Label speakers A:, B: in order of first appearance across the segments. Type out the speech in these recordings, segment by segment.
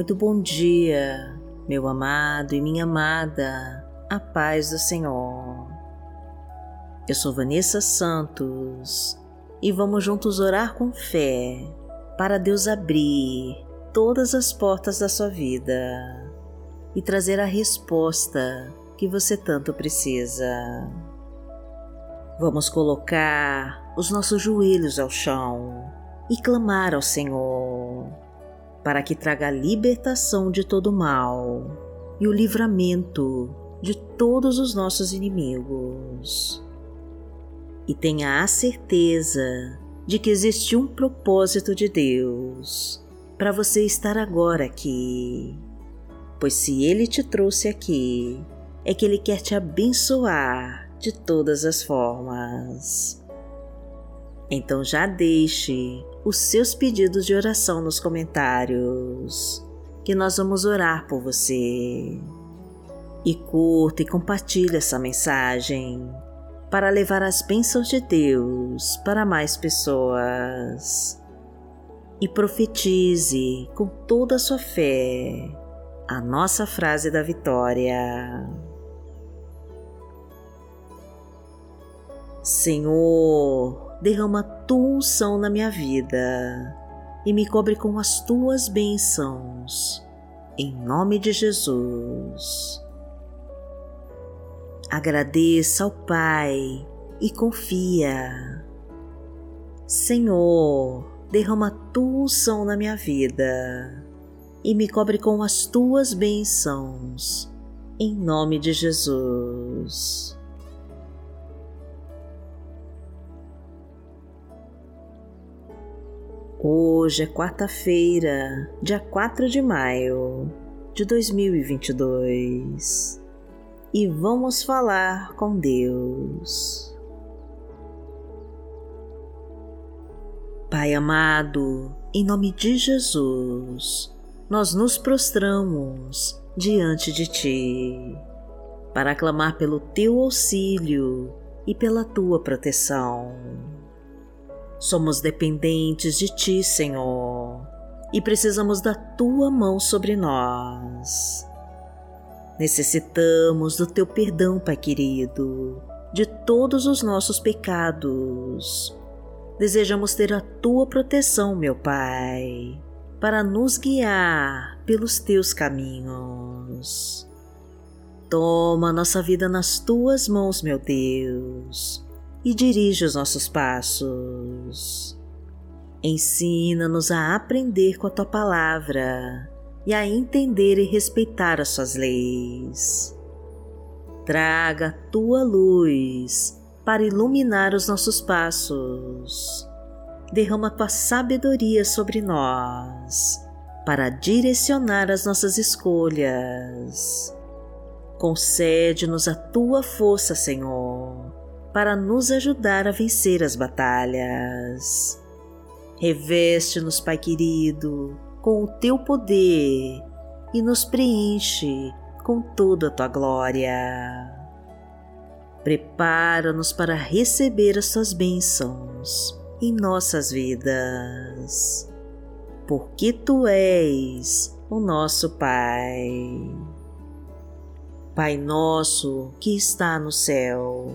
A: Muito bom dia, meu amado e minha amada, a paz do Senhor. Eu sou Vanessa Santos e vamos juntos orar com fé para Deus abrir todas as portas da sua vida e trazer a resposta que você tanto precisa. Vamos colocar os nossos joelhos ao chão e clamar ao Senhor para que traga a libertação de todo mal e o livramento de todos os nossos inimigos. E tenha a certeza de que existe um propósito de Deus para você estar agora aqui. Pois se Ele te trouxe aqui, é que Ele quer te abençoar de todas as formas. Então já deixe os seus pedidos de oração nos comentários, que nós vamos orar por você. E curta e compartilhe essa mensagem para levar as bênçãos de Deus para mais pessoas. E profetize com toda a sua fé a nossa frase da vitória. Senhor, derrama tua unção na minha vida e me cobre com as tuas bênçãos, em nome de Jesus. Agradeça ao Pai e confia. Senhor, derrama tua unção na minha vida e me cobre com as tuas bênçãos, em nome de Jesus. Hoje é quarta-feira, dia 4 de maio de 2022 e vamos falar com Deus. Pai amado, em nome de Jesus, nós nos prostramos diante de Ti para clamar pelo Teu auxílio e pela Tua proteção Somos dependentes de Ti, Senhor, e precisamos da Tua mão sobre nós. Necessitamos do Teu perdão, Pai querido, de todos os nossos pecados. Desejamos ter a Tua proteção, meu Pai, para nos guiar pelos Teus caminhos. Toma nossa vida nas Tuas mãos, meu Deus e dirige os nossos passos. Ensina-nos a aprender com a tua palavra e a entender e respeitar as suas leis. Traga a tua luz para iluminar os nossos passos. Derrama a tua sabedoria sobre nós para direcionar as nossas escolhas. Concede-nos a tua força, Senhor para nos ajudar a vencer as batalhas. Reveste-nos, Pai querido, com o teu poder e nos preenche com toda a tua glória. Prepara-nos para receber as tuas bênçãos em nossas vidas, porque tu és o nosso Pai. Pai nosso que está no céu,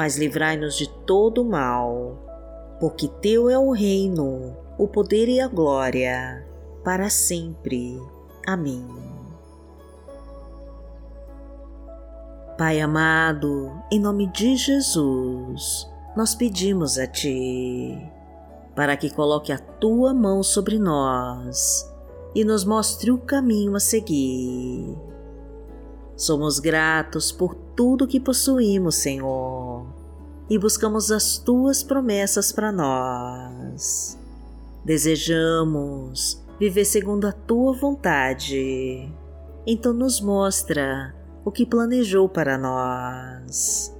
A: mas livrai-nos de todo mal, porque Teu é o reino, o poder e a glória, para sempre. Amém. Pai amado, em nome de Jesus, nós pedimos a Ti, para que coloque a Tua mão sobre nós e nos mostre o caminho a seguir. Somos gratos por tudo que possuímos, Senhor, e buscamos as tuas promessas para nós. Desejamos viver segundo a tua vontade então nos mostra o que planejou para nós.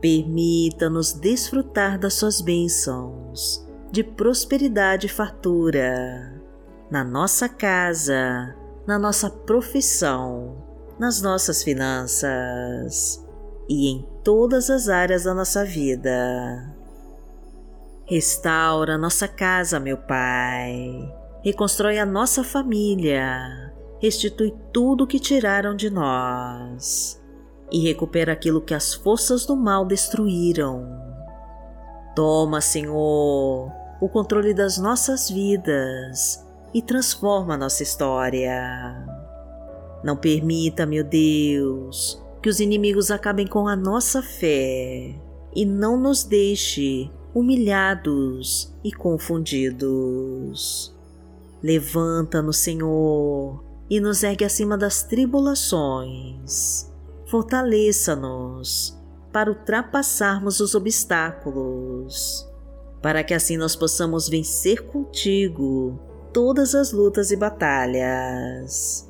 A: Permita-nos desfrutar das suas bênçãos de prosperidade e fartura na nossa casa, na nossa profissão, nas nossas finanças e em todas as áreas da nossa vida. Restaura nossa casa, meu Pai. Reconstrói a nossa família. Restitui tudo o que tiraram de nós. E recupera aquilo que as forças do mal destruíram. Toma, Senhor, o controle das nossas vidas e transforma nossa história. Não permita, meu Deus, que os inimigos acabem com a nossa fé e não nos deixe humilhados e confundidos. Levanta-nos, Senhor, e nos ergue acima das tribulações. Fortaleça-nos para ultrapassarmos os obstáculos, para que assim nós possamos vencer contigo todas as lutas e batalhas.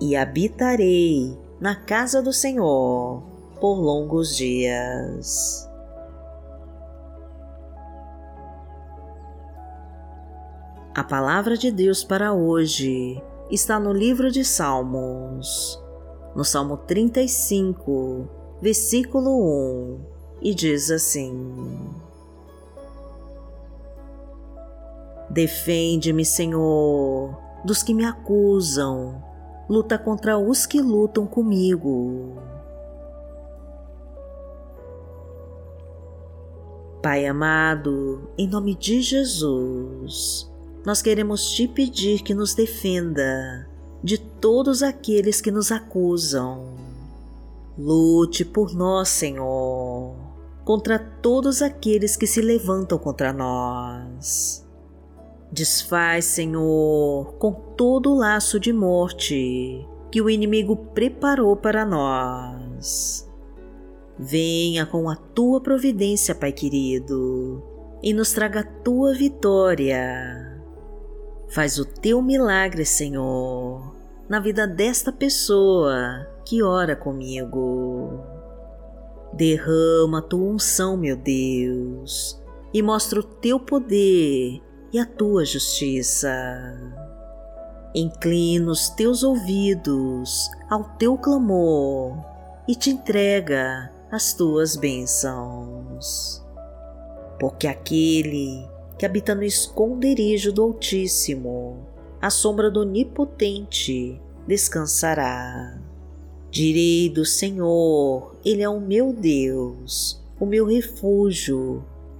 A: e habitarei na casa do Senhor por longos dias. A palavra de Deus para hoje está no livro de Salmos, no Salmo 35, versículo 1, e diz assim: Defende-me, Senhor, dos que me acusam. Luta contra os que lutam comigo. Pai amado, em nome de Jesus, nós queremos te pedir que nos defenda de todos aqueles que nos acusam. Lute por nós, Senhor, contra todos aqueles que se levantam contra nós. Desfaz, Senhor, com todo o laço de morte que o inimigo preparou para nós. Venha com a tua providência, Pai querido, e nos traga a tua vitória. Faz o teu milagre, Senhor, na vida desta pessoa que ora comigo. Derrama a tua unção, meu Deus, e mostra o teu poder e a tua justiça. Inclina os teus ouvidos ao teu clamor e te entrega as tuas bênçãos. Porque aquele que habita no esconderijo do Altíssimo, à sombra do Onipotente, descansará. Direi do Senhor, Ele é o meu Deus, o meu refúgio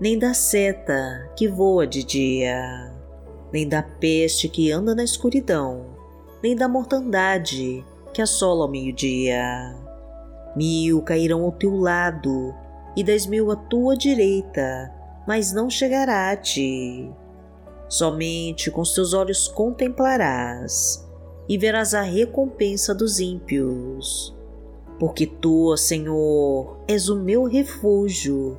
A: nem da seta que voa de dia, nem da peste que anda na escuridão, nem da mortandade que assola ao meio-dia. Mil cairão ao teu lado e dez mil à tua direita, mas não chegará a ti. Somente com os teus olhos contemplarás e verás a recompensa dos ímpios. Porque tu, Senhor, és o meu refúgio,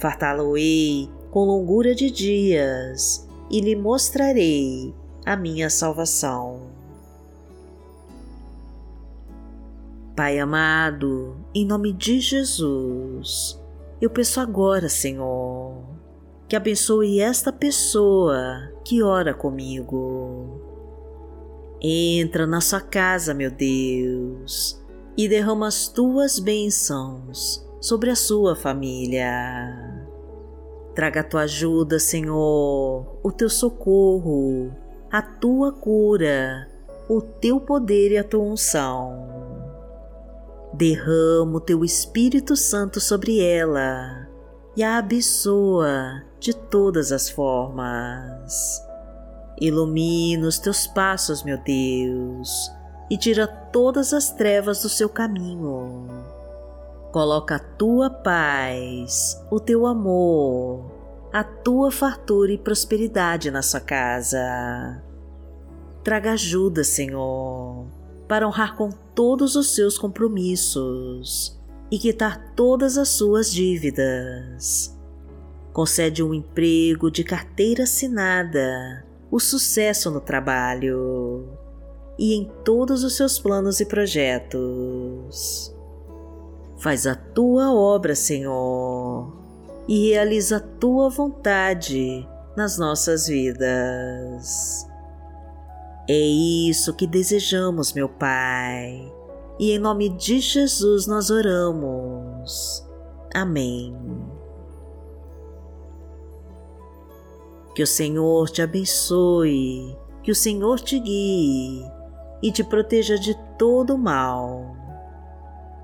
A: Fartá-lo-ei com longura de dias e lhe mostrarei a minha salvação. Pai amado, em nome de Jesus, eu peço agora, Senhor, que abençoe esta pessoa que ora comigo. Entra na sua casa, meu Deus, e derrama as tuas bênçãos sobre a sua família. Traga a tua ajuda, Senhor, o teu socorro, a tua cura, o teu poder e a tua unção. Derrama o teu Espírito Santo sobre ela e a abençoa de todas as formas. Ilumina os teus passos, meu Deus, e tira todas as trevas do seu caminho. Coloca a tua paz, o teu amor, a tua fartura e prosperidade na sua casa. Traga ajuda, Senhor, para honrar com todos os seus compromissos e quitar todas as suas dívidas. Concede um emprego de carteira assinada, o sucesso no trabalho e em todos os seus planos e projetos. Faz a tua obra, Senhor, e realiza a tua vontade nas nossas vidas. É isso que desejamos, meu Pai, e em nome de Jesus nós oramos. Amém. Que o Senhor te abençoe, que o Senhor te guie e te proteja de todo mal